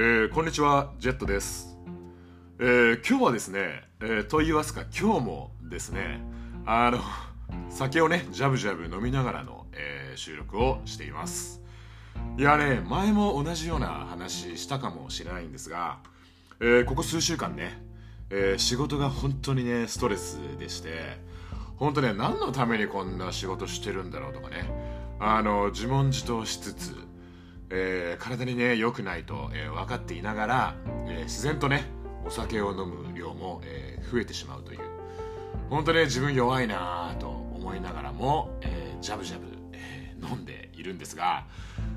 えー、こんにちはジェットです、えー、今日はですね、えー、と言いますか今日もですねあの酒をねジャブジャブ飲みながらの、え収録をしています。いやね前も同じような話したかもしれないんですが、えここ数週間ね、え仕事が本当にねストレスでして本当ね何のためにこんな仕事してるんだろうとかねあの自問自答しつつ、えー、体にね良くないと、えー、分かっていながら、えー、自然とねお酒を飲む量も、え増えてしまうという。本当ね自分弱いなと思いながらも、えジャブジャブ、え飲んでいるんですが、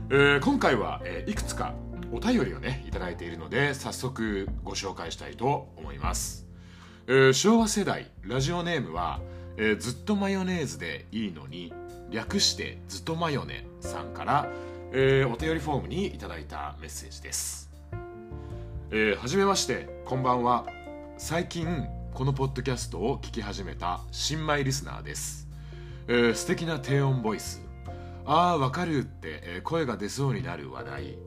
え今回は、えいくつかお便りをね頂いているので早速ご紹介したいと思います、え昭和世代ラジオネームはえ、ずっとマヨネーズでいいのに略してずっとマヨネさんから、えー、お便りフォームにいただいたメッセージです、えー、はじめましてこんばんは。最近このポッドキャストを聞き始めた新米リスナーです、えー、素敵な低音ボイス。ああわかるって、えー、声が出そうになる話題。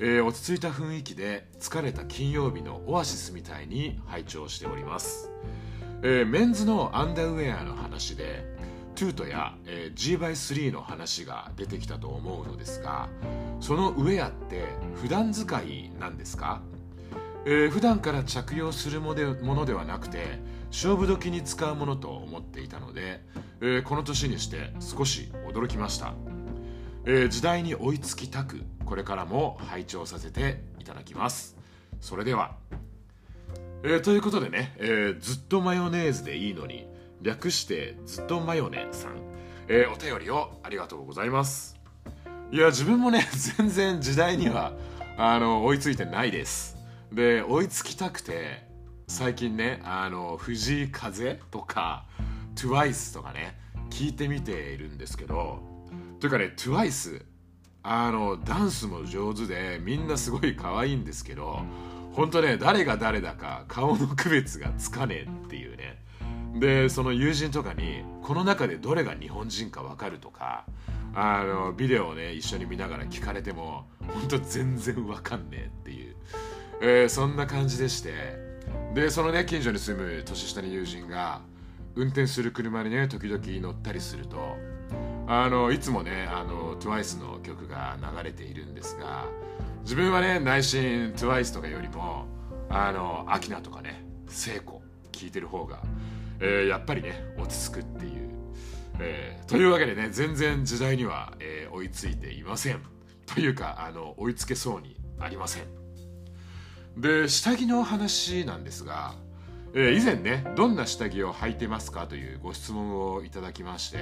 えー、落ち着いた雰囲気で疲れた金曜日のオアシスみたいに拝聴しております、えー、メンズのアンダーウェアの話でトゥートや、えー、G バイ3の話が出てきたと思うのですがそのウェアって普段使いなんですか、えー、普段から着用するものではなくて勝負時に使うものと思っていたので、えー、この年にして少し驚きました、えー、時代に追いつきたくこれからも拝聴させていただきます。それでは。えー、ということでね、え、ずっとマヨネーズでいいのに略してずっとマヨネさん、えー、お便りをありがとうございます。いや自分もね 全然時代にはあの追いついてないです。で追いつきたくて最近ねあの藤井風とか TWICE とかね聞いてみているんですけどというかね TWICE あのダンスも上手でみんなすごい可愛いんですけど本当ね誰が誰だか顔の区別がつかねえっていうね。でその友人とかにこの中でどれが日本人か分かるとかあのビデオをね一緒に見ながら聞かれても本当全然分かんねえっていう、えー、そんな感じでして。でそのね近所に住む年下の友人が運転する車にね時々乗ったりするとあのいつもねあの TWICE の曲が流れているんですが自分はね内心 TWICE とかよりもあのアキナとかね聖子聴いてる方が、えー、やっぱりね落ち着くっていう、えー、というわけでね全然時代には、えー、追いついていません。というかあの追いつけそうにありません。で下着の話なんですが、えー、以前ねどんな下着を履いてますかというご質問をいただきまして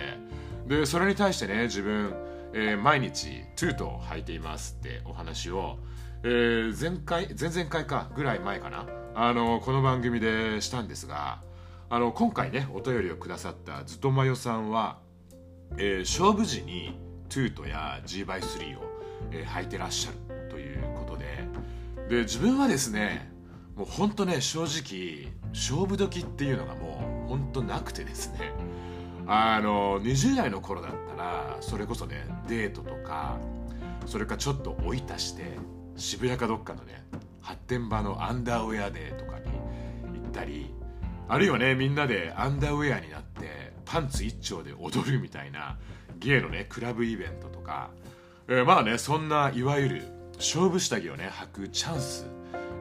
でそれに対してね自分えー、毎日トゥートを履いていますってお話を、えー、前回前々回かぐらい前かなあのこの番組でしたんですがあの今回ねお便りをくださったずとまよさんは、えー、勝負時にトゥートや G×3 を、えー、履いてらっしゃるということでで自分はですねもう本当ね正直勝負時っていうのがもう本当なくてですねあの20代の頃だったらそれこそねデートとかそれかちょっと追い足して渋谷かどっかのね発展場のアンダーウェアデーとかに行ったりあるいはねみんなでアンダーウェアになってパンツ一丁で踊るみたいなゲイのねクラブイベントとか、えー、まあねそんないわゆる勝負下着をね履くチャンス、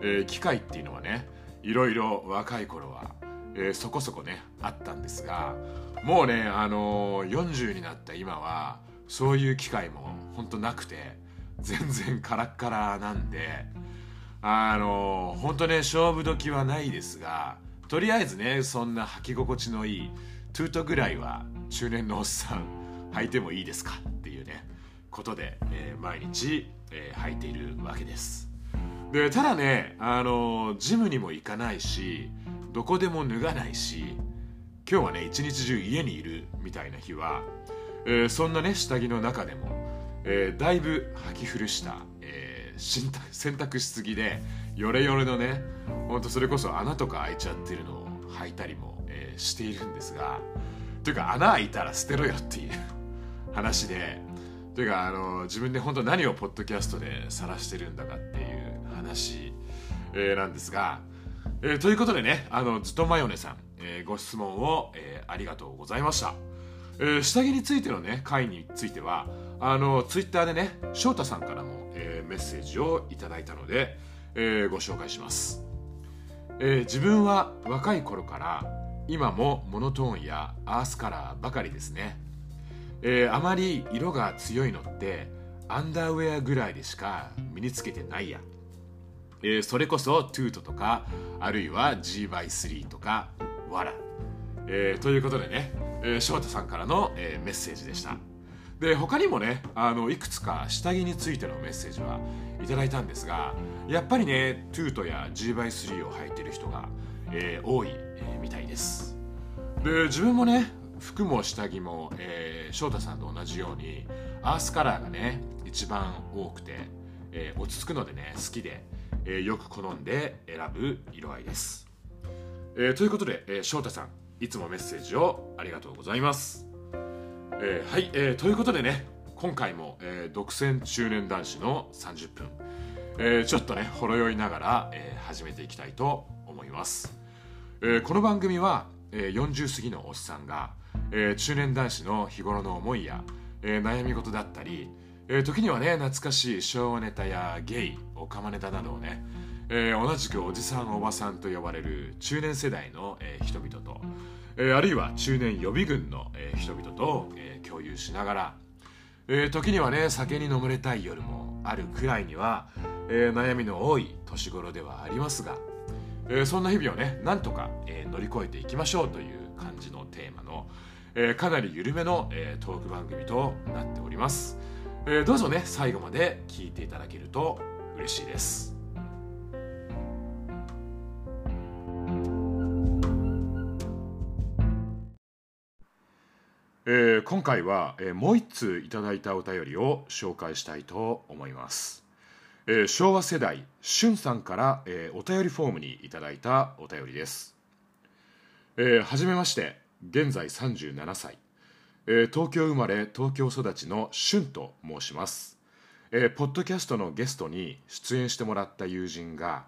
えー、機会っていうのはねいろいろ若い頃はえー、そこそこねあったんですがもうねあのー、40になった今はそういう機会も本当なくて全然カラッカラなんであのー、本当ね勝負時はないですがとりあえずねそんな履き心地のいいトゥートぐらいは中年のおっさん履いてもいいですか？っていうねことで、えー、毎日、えー、履いているわけです。でただねあのジムにも行かないしどこでも脱がないし今日はね一日中家にいるみたいな日は、えー、そんなね下着の中でも、え、だいぶ履き古した、えー、洗濯しすぎでヨレヨレのねほんとそれこそ穴とか開いちゃってるのを履いたりも、えー、しているんですがというか穴開いたら捨てろよっていう話でというかあの自分で本当何をポッドキャストで晒してるんだかっていう話、えー、なんですが、えー、ということでねあのずっとマヨネさん、えー、ご質問を、えー、ありがとうございました、えー、下着についてのね回についてはあのツイッターでね翔太さんからも、えー、メッセージをいただいたので、えー、ご紹介します、えー、自分は若い頃から今もモノトーンやアースカラーばかりですね、えー、あまり色が強いのってアンダーウェアぐらいでしか身につけてないや、えー、それこそトゥートとかあるいは G by3 とかわら、えー、ということでね、えー、翔太さんからの、えー、メッセージでした。で他にもねあのいくつか下着についてのメッセージはいただいたんですがやっぱりねトゥートや G by 3を履いてる人が、えー、多い、えー、みたいです。で自分もね服も下着も、えー、翔太さんと同じようにアースカラーがね一番多くて、えー、落ち着くのでね好きで、えー、よく好んで選ぶ色合いです、えー、ということで、えー、翔太さんいつもメッセージをありがとうございます。えー、はい、えー、ということでね今回も、えー、独占中年男子の30分、えー、ちょっとねほろ酔いながら、えー、始めていきたいと思います、えー、この番組は、えー、40過ぎのおっさんが、えー、中年男子の日頃の思いや、えー、悩み事だったり、えー、時にはね懐かしい昭和ネタやゲイオカマネタなどをね、えー、同じくおじさんおばさんと呼ばれる中年世代の、えー、人々と、えー、あるいは中年予備軍の、えー、人々と、えー、共有しながら、えー、時にはね酒に飲まれたい夜もあるくらいには、えー、悩みの多い年頃ではありますが、えー、そんな日々をねなんとか、えー、乗り越えていきましょうという感じのテーマの、えー、かなり緩めの、えー、トーク番組となっております、えー、どうぞね最後まで聞いていただけると嬉しいです。えー、今回は、えー、もう一通いただいたお便りを紹介したいと思います、えー、昭和世代しゅんさんから、えー、お便りフォームにいただいたお便りです、えー、はじめまして現在37歳、えー、東京生まれ東京育ちのしゅんと申します、えー、ポッドキャストのゲストに出演してもらった友人が、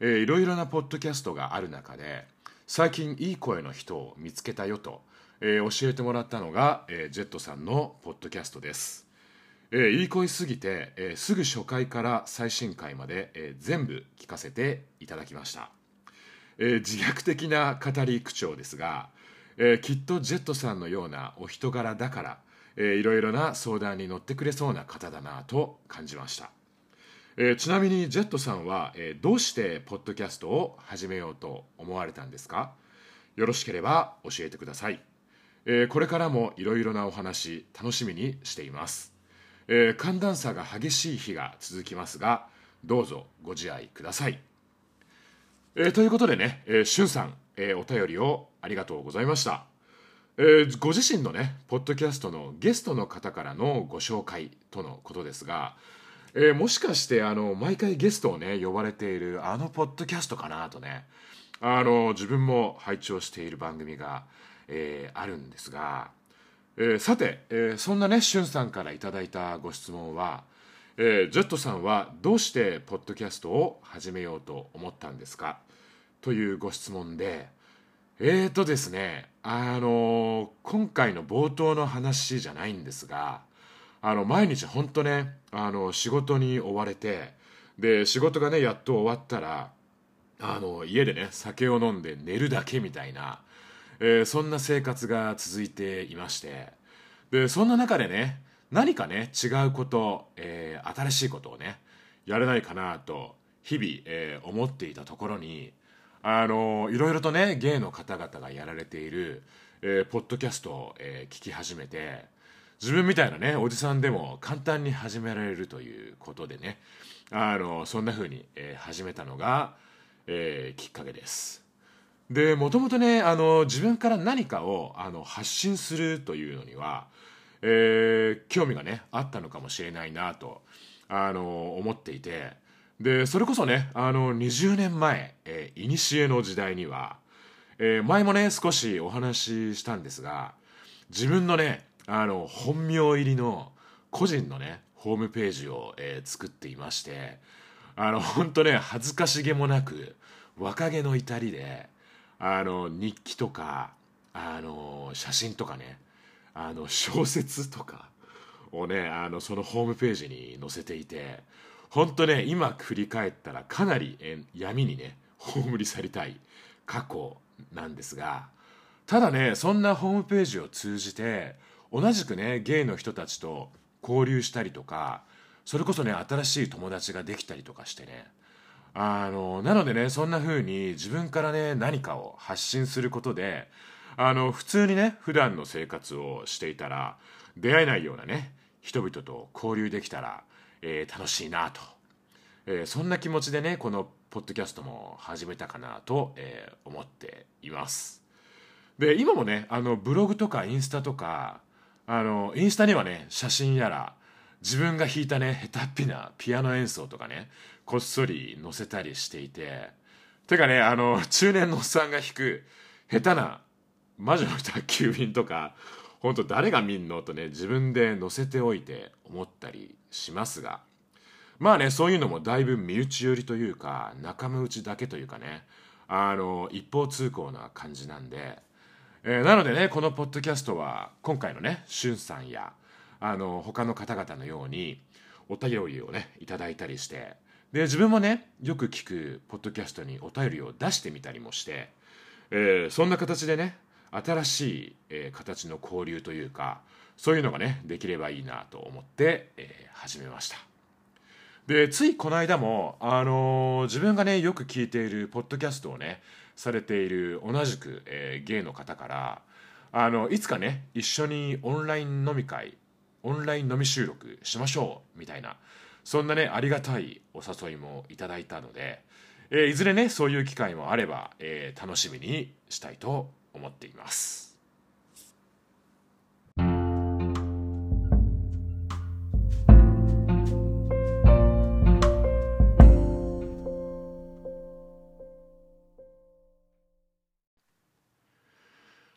えー、いろいろなポッドキャストがある中で最近いい声の人を見つけたよとえー、教えてもらったのが、えー、ジェットさんのポッドキャストです、えー、いい声すぎて、えー、すぐ初回から最新回まで、えー、全部聞かせていただきました、えー、自虐的な語り口調ですが、えー、きっとジェットさんのようなお人柄だから、えー、いろいろな相談に乗ってくれそうな方だなと感じました。えー、ちなみにジェットさんは、えー、どうしてポッドキャストを始めようと思われたんですか？よろしければ教えてください。えー、これからもいろいろなお話楽しみにしています、えー、寒暖差が激しい日が続きますがどうぞご自愛ください、えー、ということでね、えー、しゅんさん、えー、お便りをありがとうございました、えー、ご自身のねポッドキャストのゲストの方からのご紹介とのことですがえー、もしかしてあの毎回ゲストをね呼ばれているあのポッドキャストかなとねあの自分も拝聴している番組がえー、あるんですが、えー、さて、えー、そんなねしゅんさんからいただいたご質問は、えー、ジェットさんはどうしてポッドキャストを始めようと思ったんですか？というご質問でえーとですねあの今回の冒頭の話じゃないんですがあの毎日本当ねあの仕事に追われてで仕事がねやっと終わったらあの家でね酒を飲んで寝るだけみたいなえー、そんな生活が続いていましてでそんな中でね何かね違うこと、えー、新しいことをねやれないかなと日々、えー、思っていたところにあのいろいろとね芸の方々がやられている、えー、ポッドキャストを、えー、聞き始めて自分みたいなねおじさんでも簡単に始められるということでねあのそんな風に、えー、始めたのが、えー、きっかけです。でもともとねあの自分から何かをあの発信するというのには、えー、興味がねあったのかもしれないなとあの思っていてでそれこそねあの20年前いにしえの時代には、えー、前もね少しお話ししたんですが自分のねあの本名入りの個人のねホームページを、えー、作っていましてあの本当ね恥ずかしげもなく若気の至りであの日記とかあの写真とかねあの小説とかをねあのそのホームページに載せていて本当ね今振り返ったらかなり闇にね葬り去りたい過去なんですがただねそんなホームページを通じて同じくねゲイの人たちと交流したりとかそれこそね新しい友達ができたりとかしてねあのなのでねそんな風に自分からね何かを発信することであの普通にね普段の生活をしていたら出会えないようなね人々と交流できたら、えー、楽しいなと、えー、そんな気持ちでねこのポッドキャストも始めたかなと、えー、思っています。で今もねあのブログとかインスタとかあのインスタにはね写真やら自分が弾いたね下手っぴなピアノ演奏とかねこっそり載せたりしていててかねあの中年のおっさんが弾く下手な魔女の宅急便とか本当誰が見んのとね自分で載せておいて思ったりしますが。まあねそういうのもだいぶ身内寄りというか仲間内だけというかねあの一方通行な感じなんで、えー、なのでねこのポッドキャストは今回のねしゅんさんやあの他の方々のようにお便りをねいただいたりしてで自分もねよく聞くポッドキャストにお便りを出してみたりもして、えー、そんな形でね新しい、えー、形の交流というかそういうのがねできればいいなと思って、えー、始めました。でついこの間も、あの、自分がねよく聞いているポッドキャストをねされている同じく、えー、ゲイの方からあのいつかね一緒にオンライン飲み会オンライン飲み収録しましょうみたいなそんなねありがたいお誘いもいただいたので、えー、いずれねそういう機会もあれば、えー、楽しみにしたいと思っています。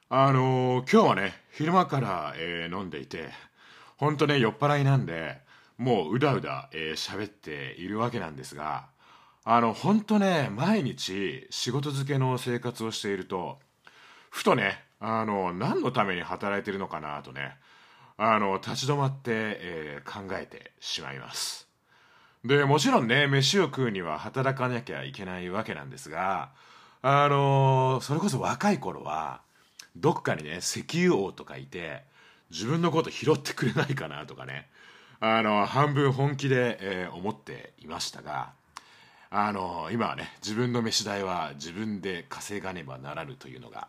あのー、今日はね昼間から、えー、飲んでいて本当ね酔っ払いなんでもううだうだ喋、えー、っているわけなんですがあの本当ね毎日仕事漬けの生活をしているとふとねあの何のために働いてるのかなとねあの立ち止まって、えー、考えてしまいます。でもちろんね飯を食うには働かなきゃいけないわけなんですがあのそれこそ若い頃はどっかにね石油王とかいて自分のこと拾ってくれないかなとかねあの半分本気で、えー、思っていましたがあの今はね自分の飯代は自分で稼がねばならぬというのが、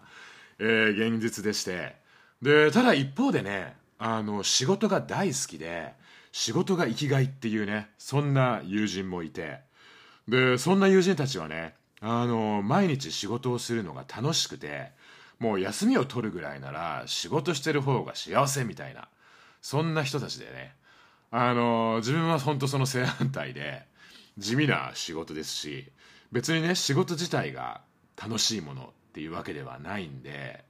えー、現実でしてでただ一方でねあの仕事が大好きで仕事が生きがいっていうねそんな友人もいてでそんな友人たちはねあの毎日仕事をするのが楽しくてもう休みを取るぐらいなら仕事してる方が幸せみたいなそんな人たちでねあの自分は本当その正反対で地味な仕事ですし別にね仕事自体が楽しいものっていうわけではないんで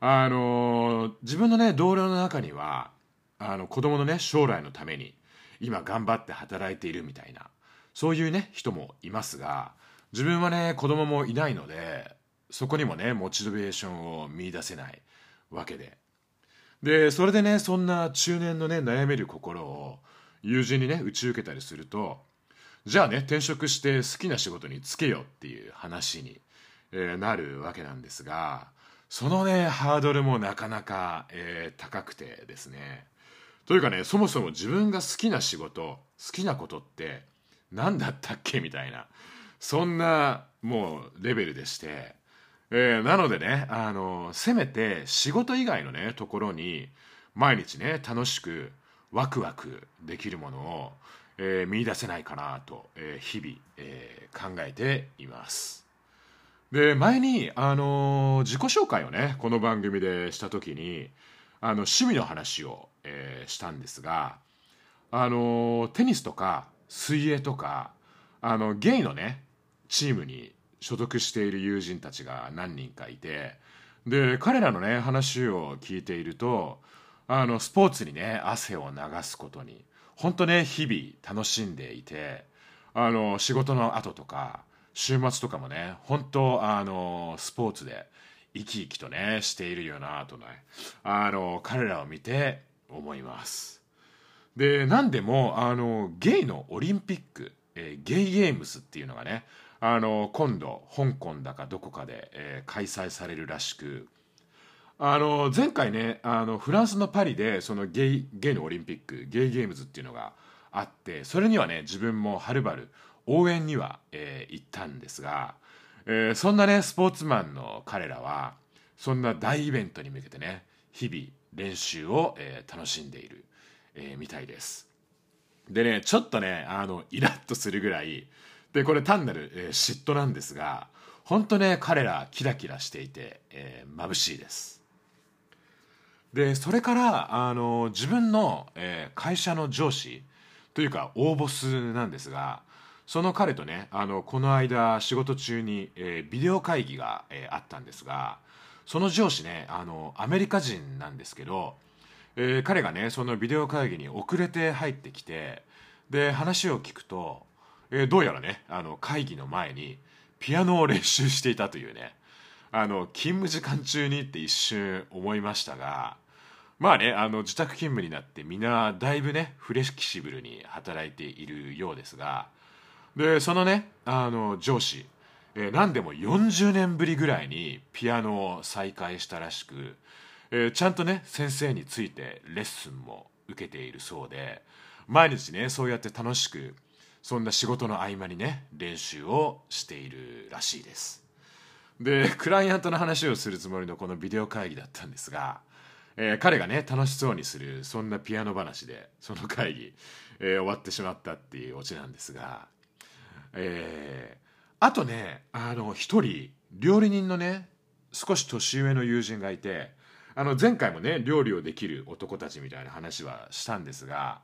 あの自分のね同僚の中にはあの子供のね将来のために今頑張って働いているみたいなそういうね人もいますが自分はね子供もいないのでそこにもねモチベーションを見いだせないわけででそれでねそんな中年のね悩める心を友人にね打ち受けたりするとじゃあね転職して好きな仕事に就けよっていう話に、えー、なるわけなんですがそのねハードルもなかなか、えー、高くてですね。というかねそもそも自分が好きな仕事好きなことって何だったっけみたいなそんなもうレベルでしてえー、なのでね、あのせめて仕事以外のねところに毎日ね楽しくワクワクできるものを、えー、見出せないかなと、えー、日々、えー、考えています。で前に、あの自己紹介をねこの番組でした時にあの趣味の話を、えしたんですが、あのテニスとか水泳とかあのゲイのねチームに所属している友人たちが何人かいてで彼らのね話を聞いているとあのスポーツにね汗を流すことに本当ね日々楽しんでいてあの仕事の後とか週末とかもね本当あのスポーツで生き生きとねしているよなとねあの彼らを見て思います。で何でもあのゲイのオリンピック、え、ゲイゲームズっていうのがねあの今度香港だかどこかで、えー、開催されるらしくあの前回ねあのフランスのパリでそのゲイゲイのオリンピックゲイゲームズっていうのがあってそれにはね自分もはるばる応援には、えー、行ったんですが、えー、そんなねスポーツマンの彼らはそんな大イベントに向けてね日々練習を、えー、楽しんでいる、え、みたいです。でねちょっとねあのイラッとするぐらいでこれ単なる、えー、嫉妬なんですが本当ね彼らキラキラしていて、えー、眩しいです。でそれからあの自分の、えー、会社の上司というか大ボスなんですがその彼とねあのこの間仕事中に、えー、ビデオ会議が、えー、あったんですがその上司ねあのアメリカ人なんですけど、えー、彼がねそのビデオ会議に遅れて入ってきてで話を聞くと、えー、どうやらねあの会議の前にピアノを練習していたというねあの勤務時間中にって一瞬思いましたがまあねあの自宅勤務になってみんなだいぶねフレキシブルに働いているようですがでそのねあの上司、えー、何でも40年ぶりぐらいにピアノを再開したらしく、えー、ちゃんとね先生についてレッスンも受けているそうで毎日ねそうやって楽しくそんな仕事の合間にね練習をしているらしいです。でクライアントの話をするつもりのこのビデオ会議だったんですがえー、彼がね楽しそうにするそんなピアノ話でその会議、えー、終わってしまったっていうオチなんですが、えー、あとねあの一人料理人のね少し年上の友人がいてあの前回もね料理をできる男たちみたいな話はしたんですが、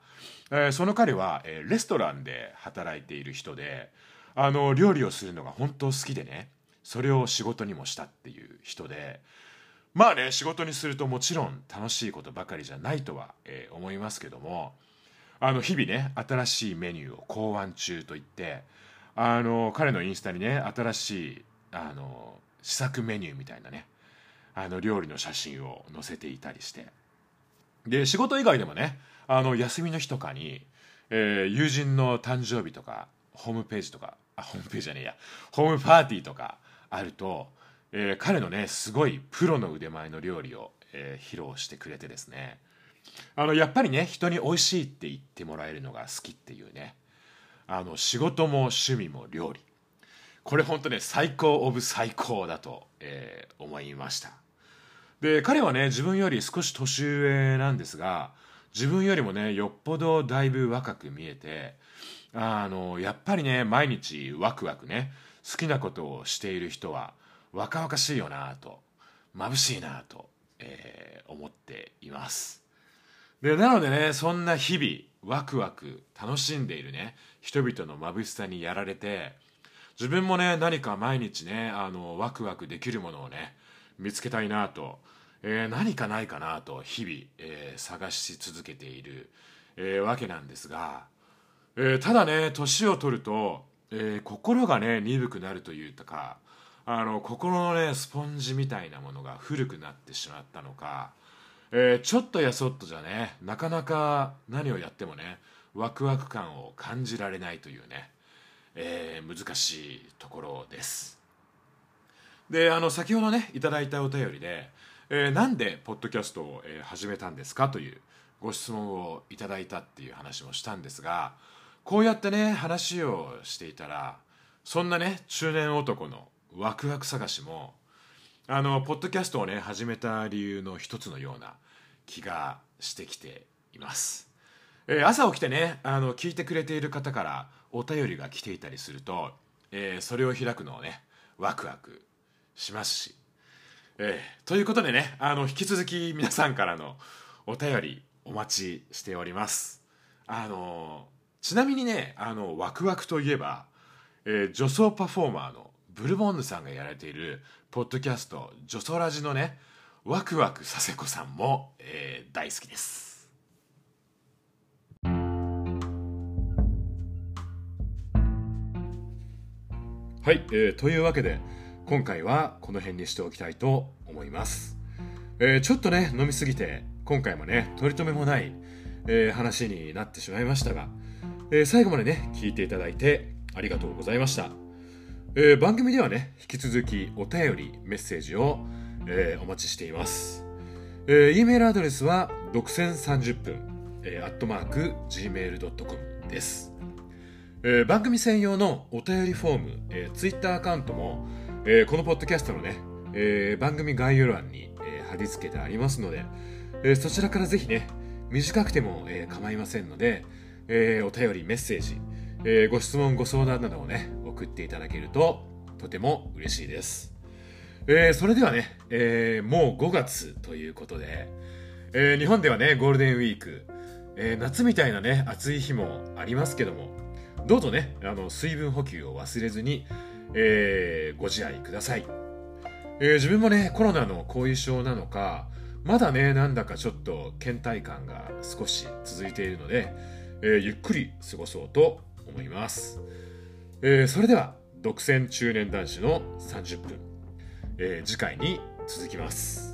えー、その彼は、えー、レストランで働いている人であの料理をするのが本当好きでねそれを仕事にもしたっていう人でまあね仕事にするともちろん楽しいことばかりじゃないとは、えー、思いますけどもあの日々ね新しいメニューを考案中といってあの彼のインスタにね新しいあの試作メニューみたいなねあの料理の写真を載せていたりして。で仕事以外でもねあの休みの日とかに、えー、友人の誕生日とかホームページとかあホームページじゃねえや。ホームパーティーとかあるとえー、彼のねすごいプロの腕前の料理を、えー、披露してくれてですね。あのやっぱりね人に美味しいって言ってもらえるのが好きっていうね。あの仕事も趣味も料理。これ本当ね最高オブ最高だと、えー、思いました。で彼はね自分より少し年上なんですが自分よりもねよっぽどだいぶ若く見えてあのやっぱりね毎日ワクワクね好きなことをしている人は若々しいよなと眩しいなと、えー、思っています。でなのでねそんな日々ワクワク楽しんでいるね人々の眩しさにやられて自分もね何か毎日ねあのワクワクできるものをね見つけたいなと、えー、何かないかなと日々、えー、探し続けている、えー、わけなんですが、えただね年を取ると、え心がね鈍くなるというかあの心のねスポンジみたいなものが古くなってしまったのか、え、ちょっとやそっとじゃねなかなか何をやってもねワクワク感を感じられないというね、え、難しいところです。であの先ほどねいただいたお便りで、えー、なんでポッドキャストを、始めたんですかというご質問をいただいたっていう話もしたんですがこうやってね話をしていたらそんなね中年男のワクワク探しもあのポッドキャストをね始めた理由の一つのような気がしてきています、えー、朝起きてねあの聞いてくれている方からお便りが来ていたりすると、えー、それを開くのをねワクワクしますし、えー、ということでねあの引き続き皆さんからのお便りお待ちしておりますあのちなみにねあのワクワクといえば、えー、女装パフォーマーのブルボンヌさんがやられているポッドキャスト「ジョソラジ」のねワクワクさせこさんも、えー、大好きです。はい、えー、というわけで今回はこの辺にしておきたいと思います、えー、ちょっとね飲みすぎて今回もね取り留めもない、えー、話になってしまいましたが、えー、最後までね聞いていただいてありがとうございました、え、番組ではね引き続きお便りメッセージを、え、お待ちしています、えー、E メールアドレスは独占30分、え、アットマーク Gmail.com です。え、番組専用のお便りフォーム、えー、ツイッターアカウントも、えー、このポッドキャストのね、えー、番組概要欄に、えー、貼り付けてありますので、え、そちらからぜひね、短くても、えー、構いませんので、え、お便り、メッセージ、え、ご質問、ご相談などをね、送っていただけるととても嬉しいです。え、それではね、え、もう5月ということで、え、日本ではね、ゴールデンウィーク、え、夏みたいなね、暑い日もありますけども、どうぞね、あの水分補給を忘れずに、えー、ご自愛ください、えー、自分もね、コロナの後遺症なのか、まだね、なんだかちょっと倦怠感が少し続いているので、えー、ゆっくり過ごそうと思います。えー、それでは、独占中年男子の30分、えー、次回に続きます。